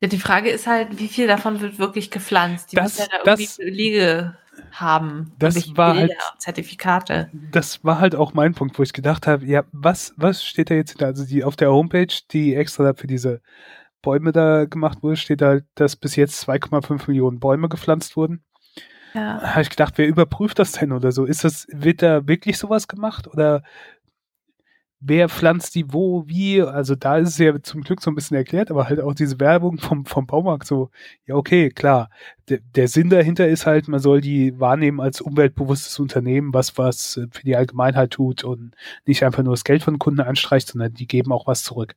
Ja, die Frage ist halt, wie viel davon wird wirklich gepflanzt? Die das, müssen ja da irgendwie das, Belege haben. Das war halt, Zertifikate. Das war halt auch mein Punkt, wo ich gedacht habe, ja, was, was steht da jetzt hinter? Also die auf der Homepage, die extra für diese Bäume da gemacht wurde, steht da, dass bis jetzt 2,5 Millionen Bäume gepflanzt wurden. Ja. Habe ich gedacht, wer überprüft das denn oder so? Ist das, wird da wirklich sowas gemacht oder wer pflanzt die wo, wie, also da ist es ja zum Glück so ein bisschen erklärt, aber halt auch diese Werbung vom, vom Baumarkt so, ja, okay, klar. Der, der Sinn dahinter ist halt, man soll die wahrnehmen als umweltbewusstes Unternehmen, was was für die Allgemeinheit tut und nicht einfach nur das Geld von Kunden anstreicht, sondern die geben auch was zurück.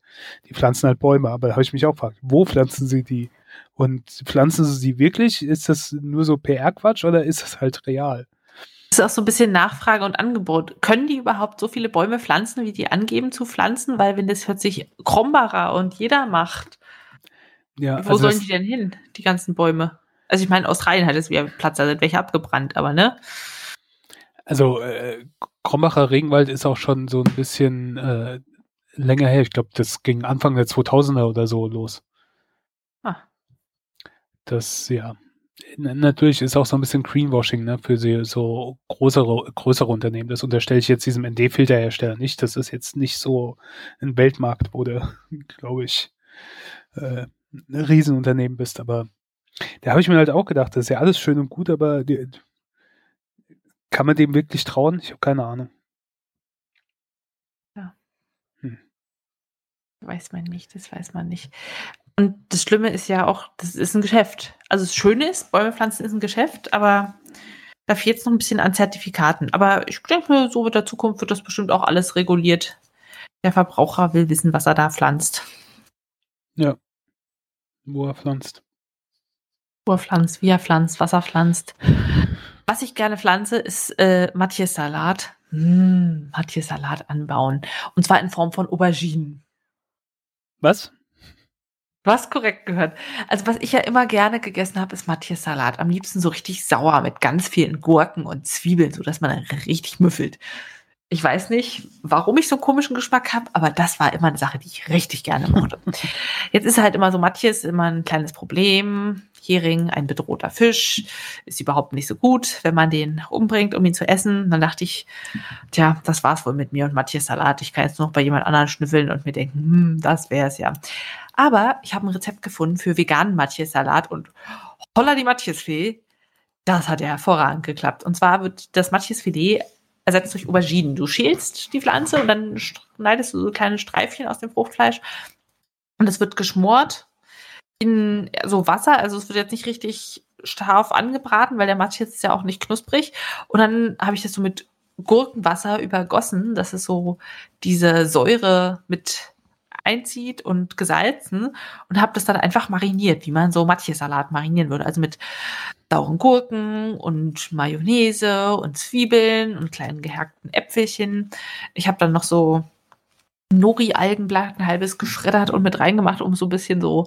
Die pflanzen halt Bäume, aber da habe ich mich auch gefragt, wo pflanzen sie die? Und pflanzen sie sie wirklich? Ist das nur so PR-Quatsch oder ist das halt real? Ist auch so ein bisschen Nachfrage und Angebot. Können die überhaupt so viele Bäume pflanzen, wie die angeben zu pflanzen? Weil wenn das hört sich Krombacher und jeder macht, ja, wo also sollen die denn hin, die ganzen Bäume? Also ich meine, Australien hat es wieder Platz, da sind welche abgebrannt, aber ne? Also äh, Krombacher Regenwald ist auch schon so ein bisschen äh, länger her. Ich glaube, das ging Anfang der 2000er oder so los. Ah. Das, ja natürlich ist auch so ein bisschen Greenwashing ne, für sie, so größere, größere Unternehmen. Das unterstelle ich jetzt diesem ND-Filterhersteller nicht. Das ist jetzt nicht so ein Weltmarkt, wo du, glaube ich, äh, ein Riesenunternehmen bist. Aber da habe ich mir halt auch gedacht, das ist ja alles schön und gut, aber die, kann man dem wirklich trauen? Ich habe keine Ahnung. Ja. Hm. Weiß man nicht, das weiß man nicht. Und das Schlimme ist ja auch, das ist ein Geschäft. Also das Schöne ist, Bäume pflanzen ist ein Geschäft, aber da fehlt es noch ein bisschen an Zertifikaten. Aber ich denke, so mit der Zukunft wird das bestimmt auch alles reguliert. Der Verbraucher will wissen, was er da pflanzt. Ja. Wo er pflanzt. Wo er pflanzt, wie er pflanzt, was er pflanzt. Was ich gerne pflanze, ist äh, Matjes-Salat. Mmh, Matjes-Salat anbauen. Und zwar in Form von Auberginen. Was? Du hast korrekt gehört. Also was ich ja immer gerne gegessen habe, ist Matthias Salat. Am liebsten so richtig sauer mit ganz vielen Gurken und Zwiebeln, so dass man richtig müffelt. Ich weiß nicht, warum ich so einen komischen Geschmack habe, aber das war immer eine Sache, die ich richtig gerne mochte. Jetzt ist halt immer so, Matthias immer ein kleines Problem. Hering, ein bedrohter Fisch, ist überhaupt nicht so gut, wenn man den umbringt, um ihn zu essen. Dann dachte ich, tja, das war's wohl mit mir und Matthias Salat. Ich kann jetzt noch bei jemand anderen schnüffeln und mir denken, hm, das wär's ja. Aber ich habe ein Rezept gefunden für veganen Matjes-Salat und holla die Matjesfee, das hat ja hervorragend geklappt. Und zwar wird das Matjesfilet ersetzt durch Auberginen. Du schälst die Pflanze und dann schneidest du so kleine Streifchen aus dem Fruchtfleisch und es wird geschmort in so Wasser. Also es wird jetzt nicht richtig scharf angebraten, weil der Matsch jetzt ist ja auch nicht knusprig. Und dann habe ich das so mit Gurkenwasser übergossen, dass es so diese Säure mit einzieht und gesalzen und habe das dann einfach mariniert, wie man so Matjes-Salat marinieren würde. Also mit sauren Gurken und Mayonnaise und Zwiebeln und kleinen gehackten Äpfelchen. Ich habe dann noch so Nori-Algenblatt ein halbes geschreddert und mit reingemacht, um so ein bisschen so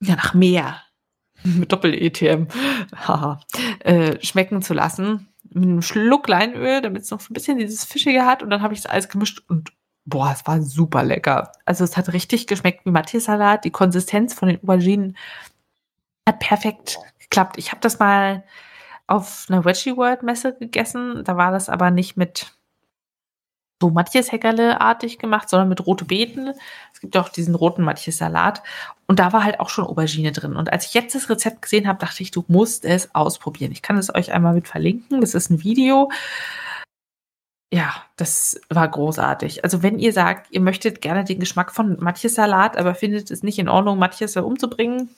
ja, nach Meer mit Doppel-ETM äh, schmecken zu lassen. Mit einem Schluck Leinöl, damit es noch so ein bisschen dieses Fischige hat. Und dann habe ich das alles gemischt und boah, es war super lecker. Also es hat richtig geschmeckt wie Mathe-Salat. Die Konsistenz von den Auberginen hat perfekt geklappt. Ich habe das mal auf einer Veggie World Messe gegessen. Da war das aber nicht mit so Matthias Heckerle-artig gemacht, sondern mit rote Beeten. Es gibt auch diesen roten Matthias Salat. Und da war halt auch schon Aubergine drin. Und als ich jetzt das Rezept gesehen habe, dachte ich, du musst es ausprobieren. Ich kann es euch einmal mit verlinken. Das ist ein Video. Ja, das war großartig. Also wenn ihr sagt, ihr möchtet gerne den Geschmack von Matthias Salat, aber findet es nicht in Ordnung, Matthias umzubringen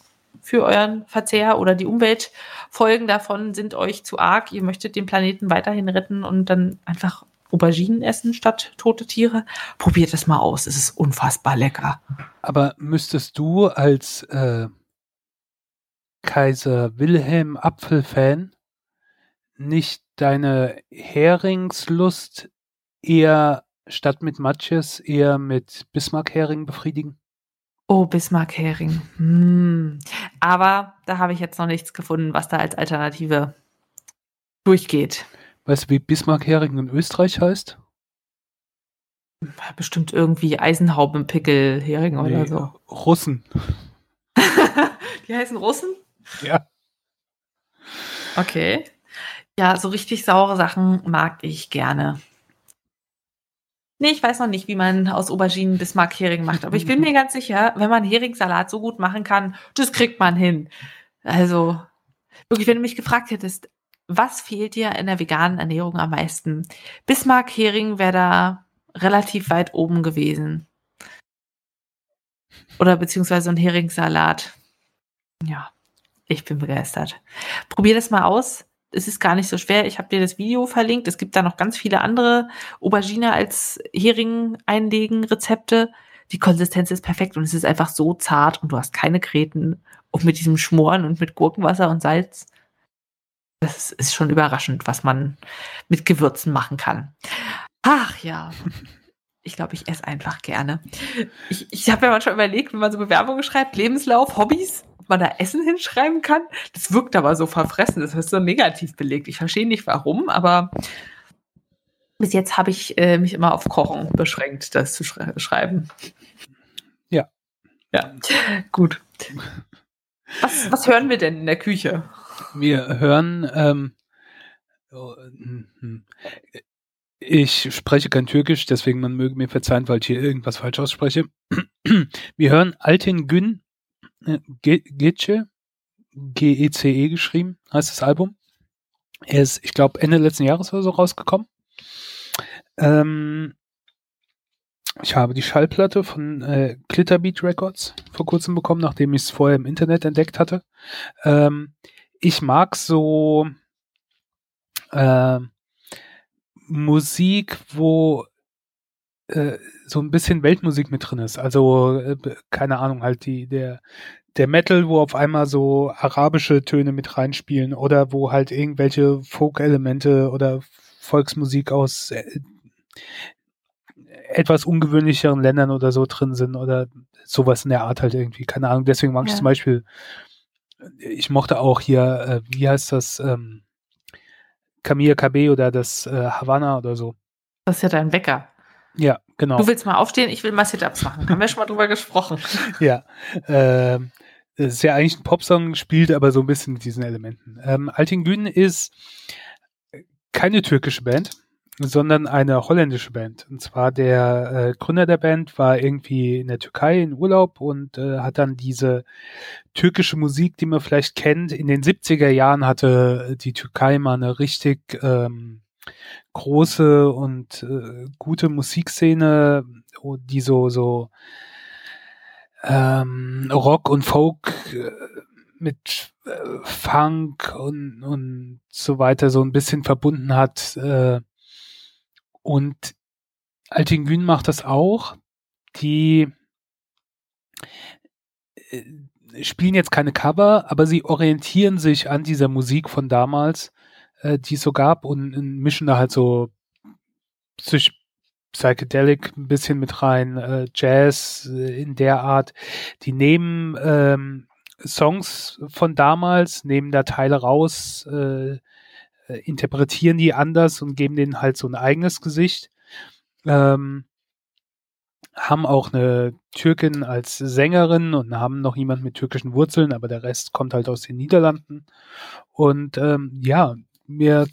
für euren Verzehr oder die Umweltfolgen davon sind euch zu arg, ihr möchtet den Planeten weiterhin retten und dann einfach Auberginen essen statt tote Tiere, probiert es mal aus. Es ist unfassbar lecker. Aber müsstest du als äh, Kaiser Wilhelm Apfelfan nicht deine Heringslust eher statt mit Matches eher mit Bismarck-Hering befriedigen? Oh, Bismarck-Hering. Hm. Aber da habe ich jetzt noch nichts gefunden, was da als Alternative durchgeht. Weißt du, wie Bismarck-Hering in Österreich heißt? Bestimmt irgendwie Eisenhaubenpickel-Hering nee, oder so. Russen. Die heißen Russen? Ja. Okay. Ja, so richtig saure Sachen mag ich gerne. Nee, ich weiß noch nicht, wie man aus Auberginen Bismarck-Hering macht, aber ich bin mir ganz sicher, wenn man Heringsalat so gut machen kann, das kriegt man hin. Also, Wirklich, wenn du mich gefragt hättest, was fehlt dir in der veganen Ernährung am meisten? Bismarck Hering wäre da relativ weit oben gewesen. Oder beziehungsweise ein Heringssalat. Ja, ich bin begeistert. Probier das mal aus. Es ist gar nicht so schwer. Ich habe dir das Video verlinkt. Es gibt da noch ganz viele andere Aubergine als Hering einlegen Rezepte. Die Konsistenz ist perfekt und es ist einfach so zart und du hast keine Gräten. Und mit diesem Schmoren und mit Gurkenwasser und Salz das ist schon überraschend, was man mit Gewürzen machen kann. Ach ja. Ich glaube, ich esse einfach gerne. Ich, ich habe ja manchmal überlegt, wenn man so Bewerbungen schreibt, Lebenslauf, Hobbys, ob man da Essen hinschreiben kann. Das wirkt aber so verfressen, das ist so negativ belegt. Ich verstehe nicht warum, aber bis jetzt habe ich äh, mich immer auf Kochen beschränkt, das zu schrei schreiben. Ja. Ja, gut. Was, was hören wir denn in der Küche? Wir hören, ähm, oh, ich spreche kein Türkisch, deswegen man möge mir verzeihen, weil ich hier irgendwas falsch ausspreche. Wir hören Alten Gün Gece, G-E-C-E -E geschrieben, heißt das Album. Er ist, ich glaube, Ende letzten Jahres oder so rausgekommen. Ähm, ich habe die Schallplatte von äh, Glitterbeat Records vor kurzem bekommen, nachdem ich es vorher im Internet entdeckt hatte. Ähm, ich mag so äh, Musik, wo äh, so ein bisschen Weltmusik mit drin ist. Also äh, keine Ahnung, halt die der der Metal, wo auf einmal so arabische Töne mit reinspielen oder wo halt irgendwelche Folk-Elemente oder Volksmusik aus äh, etwas ungewöhnlicheren Ländern oder so drin sind oder sowas in der Art halt irgendwie. Keine Ahnung. Deswegen mag ja. ich zum Beispiel ich mochte auch hier, äh, wie heißt das, ähm, Camilla KB oder das äh, Havana oder so. Das ist ja dein Wecker. Ja, genau. Du willst mal aufstehen, ich will mal Sit-Ups machen. Haben wir schon mal drüber gesprochen. ja. Äh, es ist ja eigentlich ein Popsong, spielt aber so ein bisschen mit diesen Elementen. Ähm, Altingün ist keine türkische Band sondern eine holländische Band. Und zwar der äh, Gründer der Band war irgendwie in der Türkei in Urlaub und äh, hat dann diese türkische Musik, die man vielleicht kennt. In den 70er Jahren hatte die Türkei mal eine richtig ähm, große und äh, gute Musikszene, die so so ähm, Rock und Folk äh, mit äh, Funk und, und so weiter so ein bisschen verbunden hat. Äh, und Altingün macht das auch. Die äh, spielen jetzt keine Cover, aber sie orientieren sich an dieser Musik von damals, äh, die es so gab und, und mischen da halt so Psych Psychedelic ein bisschen mit rein, äh, Jazz äh, in der Art. Die nehmen ähm, Songs von damals, nehmen da Teile raus, äh, äh, interpretieren die anders und geben denen halt so ein eigenes Gesicht. Ähm, haben auch eine Türkin als Sängerin und haben noch jemand mit türkischen Wurzeln, aber der Rest kommt halt aus den Niederlanden. Und ähm, ja, mir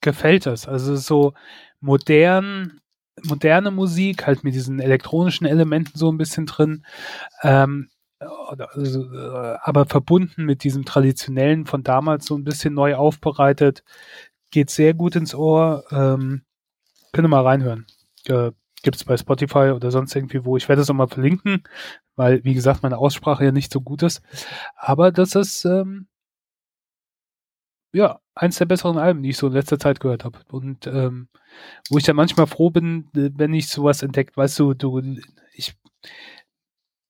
gefällt das. Also so modern, moderne Musik, halt mit diesen elektronischen Elementen so ein bisschen drin. Ähm, also, äh, aber verbunden mit diesem traditionellen von damals so ein bisschen neu aufbereitet, geht sehr gut ins Ohr. Ähm, könnt ihr mal reinhören. Äh, Gibt es bei Spotify oder sonst irgendwie wo. Ich werde es auch mal verlinken, weil, wie gesagt, meine Aussprache ja nicht so gut ist. Aber das ist ähm, ja eins der besseren Alben, die ich so in letzter Zeit gehört habe. Und ähm, wo ich dann manchmal froh bin, wenn ich sowas entdeckt, weißt du, du, ich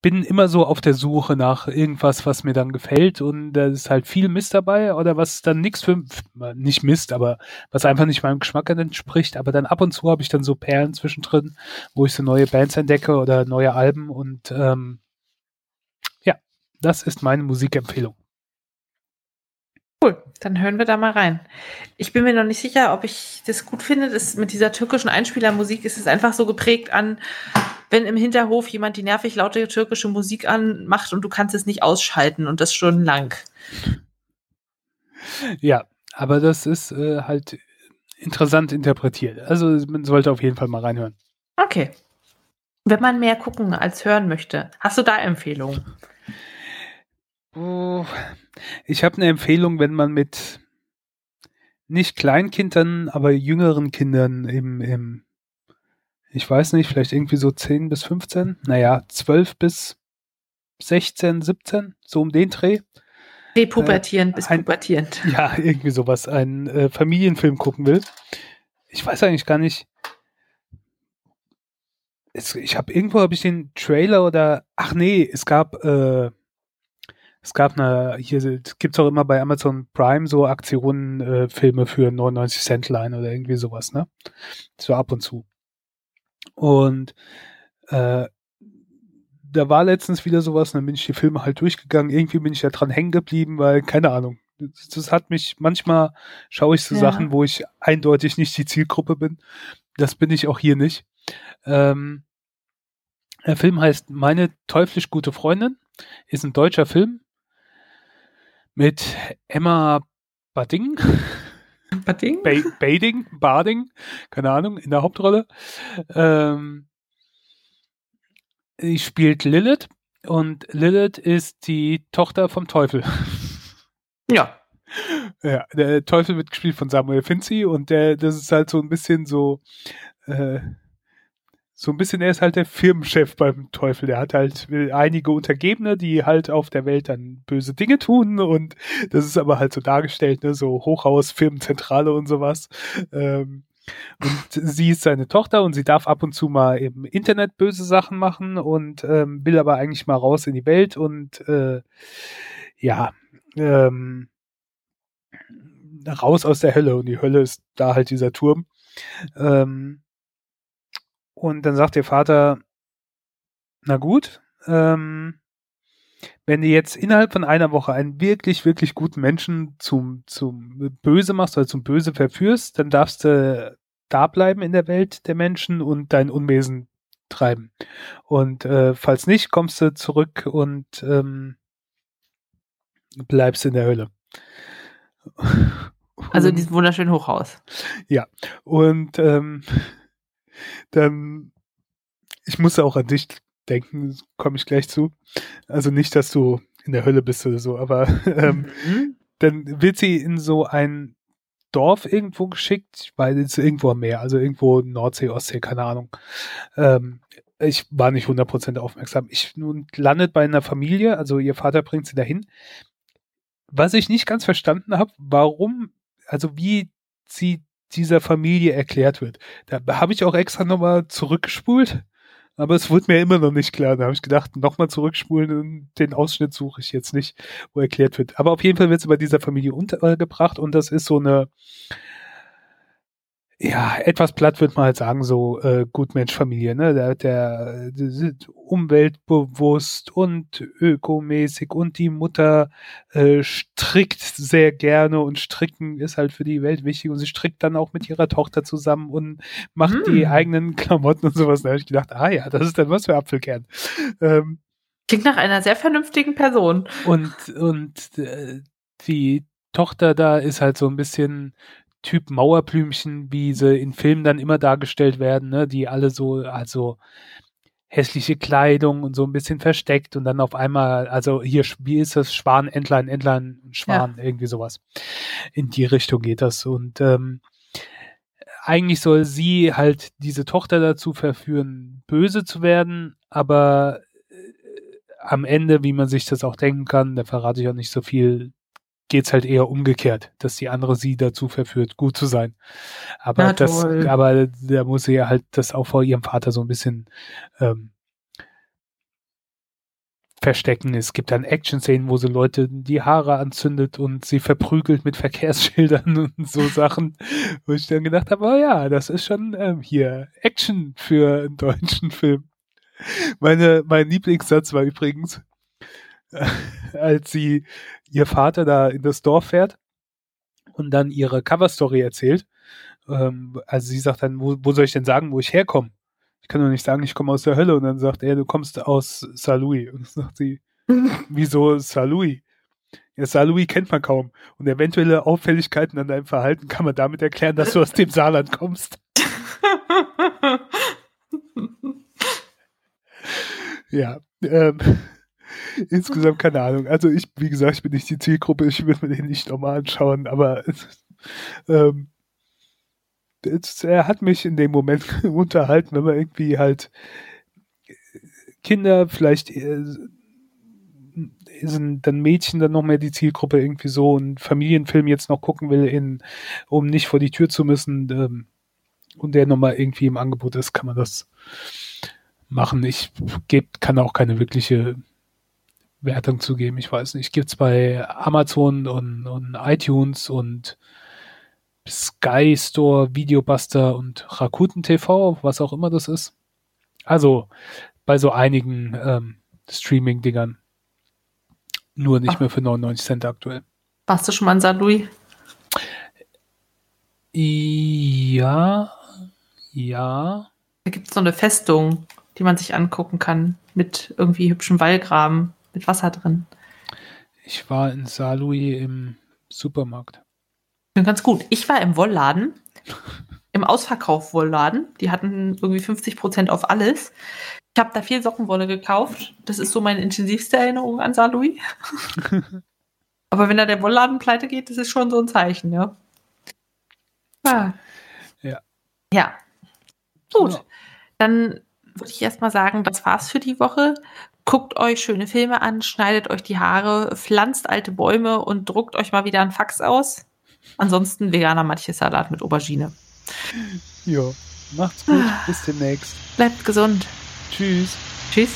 bin immer so auf der Suche nach irgendwas, was mir dann gefällt und da ist halt viel Mist dabei oder was dann nichts für, nicht Mist, aber was einfach nicht meinem Geschmack entspricht, aber dann ab und zu habe ich dann so Perlen zwischendrin, wo ich so neue Bands entdecke oder neue Alben und ähm, ja, das ist meine Musikempfehlung. Cool, dann hören wir da mal rein. Ich bin mir noch nicht sicher, ob ich das gut finde. Das mit dieser türkischen Einspielermusik ist es einfach so geprägt an wenn im Hinterhof jemand die nervig laute türkische Musik anmacht und du kannst es nicht ausschalten und das stundenlang. Ja, aber das ist äh, halt interessant interpretiert. Also man sollte auf jeden Fall mal reinhören. Okay. Wenn man mehr gucken als hören möchte, hast du da Empfehlungen? Ich habe eine Empfehlung, wenn man mit nicht Kleinkindern, aber jüngeren Kindern im, im, ich weiß nicht, vielleicht irgendwie so 10 bis 15, naja, 12 bis 16, 17, so um den Dreh. Repubertierend äh, bis ein, pubertierend. Ja, irgendwie sowas, einen äh, Familienfilm gucken will. Ich weiß eigentlich gar nicht. Es, ich habe irgendwo habe ich den Trailer oder ach nee, es gab äh, es gab eine, hier gibt es auch immer bei Amazon Prime so Aktionen, äh, Filme für 99 Cent Line oder irgendwie sowas, ne? So ab und zu. Und äh, da war letztens wieder sowas, und dann bin ich die Filme halt durchgegangen. Irgendwie bin ich da dran hängen geblieben, weil, keine Ahnung, das, das hat mich, manchmal schaue ich so ja. Sachen, wo ich eindeutig nicht die Zielgruppe bin. Das bin ich auch hier nicht. Ähm, der Film heißt Meine teuflisch gute Freundin, ist ein deutscher Film, mit Emma Bading. Bading? Ba Bading, Bading, keine Ahnung, in der Hauptrolle. Ähm, sie spielt Lilith und Lilith ist die Tochter vom Teufel. Ja. Ja, der Teufel wird gespielt von Samuel Finzi und der, das ist halt so ein bisschen so, äh, so ein bisschen, er ist halt der Firmenchef beim Teufel. Der hat halt einige Untergebene, die halt auf der Welt dann böse Dinge tun und das ist aber halt so dargestellt, ne, so Hochhaus, Firmenzentrale und sowas. Ähm, und sie ist seine Tochter und sie darf ab und zu mal im Internet böse Sachen machen und ähm, will aber eigentlich mal raus in die Welt und äh, ja, ähm, raus aus der Hölle und die Hölle ist da halt dieser Turm. Ähm, und dann sagt ihr Vater, na gut, ähm, wenn du jetzt innerhalb von einer Woche einen wirklich, wirklich guten Menschen zum, zum Böse machst oder zum Böse verführst, dann darfst du da bleiben in der Welt der Menschen und dein Unwesen treiben. Und äh, falls nicht, kommst du zurück und ähm, bleibst in der Hölle. Also in diesem wunderschönen Hochhaus. Ja, und ähm, dann, ich muss auch an dich denken, komme ich gleich zu. Also nicht, dass du in der Hölle bist oder so, aber ähm, mhm. dann wird sie in so ein Dorf irgendwo geschickt, weil es irgendwo am Meer, also irgendwo Nordsee, Ostsee, keine Ahnung. Ähm, ich war nicht 100% aufmerksam. Ich nun landet bei einer Familie, also ihr Vater bringt sie dahin. Was ich nicht ganz verstanden habe, warum, also wie sie dieser Familie erklärt wird. Da habe ich auch extra nochmal zurückgespult, aber es wurde mir immer noch nicht klar. Da habe ich gedacht, nochmal zurückspulen und den Ausschnitt suche ich jetzt nicht, wo erklärt wird. Aber auf jeden Fall wird es bei dieser Familie untergebracht und das ist so eine ja, etwas platt wird man halt sagen, so äh, Gutmensch-Familie, ne? Der, der, der umweltbewusst und ökomäßig und die Mutter äh, strickt sehr gerne und stricken ist halt für die Welt wichtig und sie strickt dann auch mit ihrer Tochter zusammen und macht mm. die eigenen Klamotten und sowas. Da habe ich gedacht, ah ja, das ist dann was für Apfelkern. Ähm, Klingt nach einer sehr vernünftigen Person. Und, und äh, die Tochter da ist halt so ein bisschen Typ Mauerblümchen, wie sie in Filmen dann immer dargestellt werden, ne, die alle so, also hässliche Kleidung und so ein bisschen versteckt und dann auf einmal, also hier, wie ist das? Schwan, Entlein, Entlein, Schwan, ja. irgendwie sowas. In die Richtung geht das. Und ähm, eigentlich soll sie halt diese Tochter dazu verführen, böse zu werden, aber äh, am Ende, wie man sich das auch denken kann, da verrate ich auch nicht so viel, geht's halt eher umgekehrt, dass die andere sie dazu verführt, gut zu sein. Aber Na, das, toll. aber da muss sie ja halt das auch vor ihrem Vater so ein bisschen ähm, verstecken. Es gibt dann Action-Szenen, wo sie Leute die Haare anzündet und sie verprügelt mit Verkehrsschildern und so Sachen, wo ich dann gedacht habe, oh ja, das ist schon ähm, hier Action für einen deutschen Film. Meine, mein Lieblingssatz war übrigens, als sie ihr Vater da in das Dorf fährt und dann ihre Coverstory erzählt. Ähm, also sie sagt dann, wo, wo soll ich denn sagen, wo ich herkomme? Ich kann doch nicht sagen, ich komme aus der Hölle. Und dann sagt er, du kommst aus Saint-Louis. Und dann sagt sie, wieso Saint-Louis? Ja, Saint-Louis kennt man kaum. Und eventuelle Auffälligkeiten an deinem Verhalten kann man damit erklären, dass du aus dem Saarland kommst. ja. Ähm, insgesamt keine Ahnung. Also ich, wie gesagt, ich bin nicht die Zielgruppe, ich würde mir den nicht nochmal anschauen, aber ähm, er hat mich in dem Moment unterhalten, wenn man irgendwie halt Kinder, vielleicht äh, sind dann Mädchen dann noch mehr die Zielgruppe irgendwie so einen Familienfilm jetzt noch gucken will, in, um nicht vor die Tür zu müssen ähm, und der nochmal irgendwie im Angebot ist, kann man das machen. Ich geb, kann auch keine wirkliche Wertung zu geben. Ich weiß nicht. Gibt's bei Amazon und, und iTunes und Sky Store, Videobuster und Rakuten TV, was auch immer das ist. Also bei so einigen ähm, Streaming-Dingern. Nur nicht Ach. mehr für 99 Cent aktuell. Warst du schon mal in St. Louis? Ja, ja. Da gibt es so eine Festung, die man sich angucken kann, mit irgendwie hübschen Wallgraben, mit Wasser drin. Ich war in St. Louis im Supermarkt. Ganz gut. Ich war im Wollladen, im Ausverkauf-Wollladen. Die hatten irgendwie 50 Prozent auf alles. Ich habe da viel Sockenwolle gekauft. Das ist so meine intensivste Erinnerung an St. Louis. Aber wenn da der Wollladen pleite geht, das ist schon so ein Zeichen, ja. Ah. Ja. Ja. Gut. Ja. Dann würde ich erstmal sagen, das war's für die Woche. Guckt euch schöne Filme an, schneidet euch die Haare, pflanzt alte Bäume und druckt euch mal wieder ein Fax aus. Ansonsten veganer Matjes-Salat mit Aubergine. Ja, macht's gut. Bis demnächst. Bleibt gesund. Tschüss. Tschüss.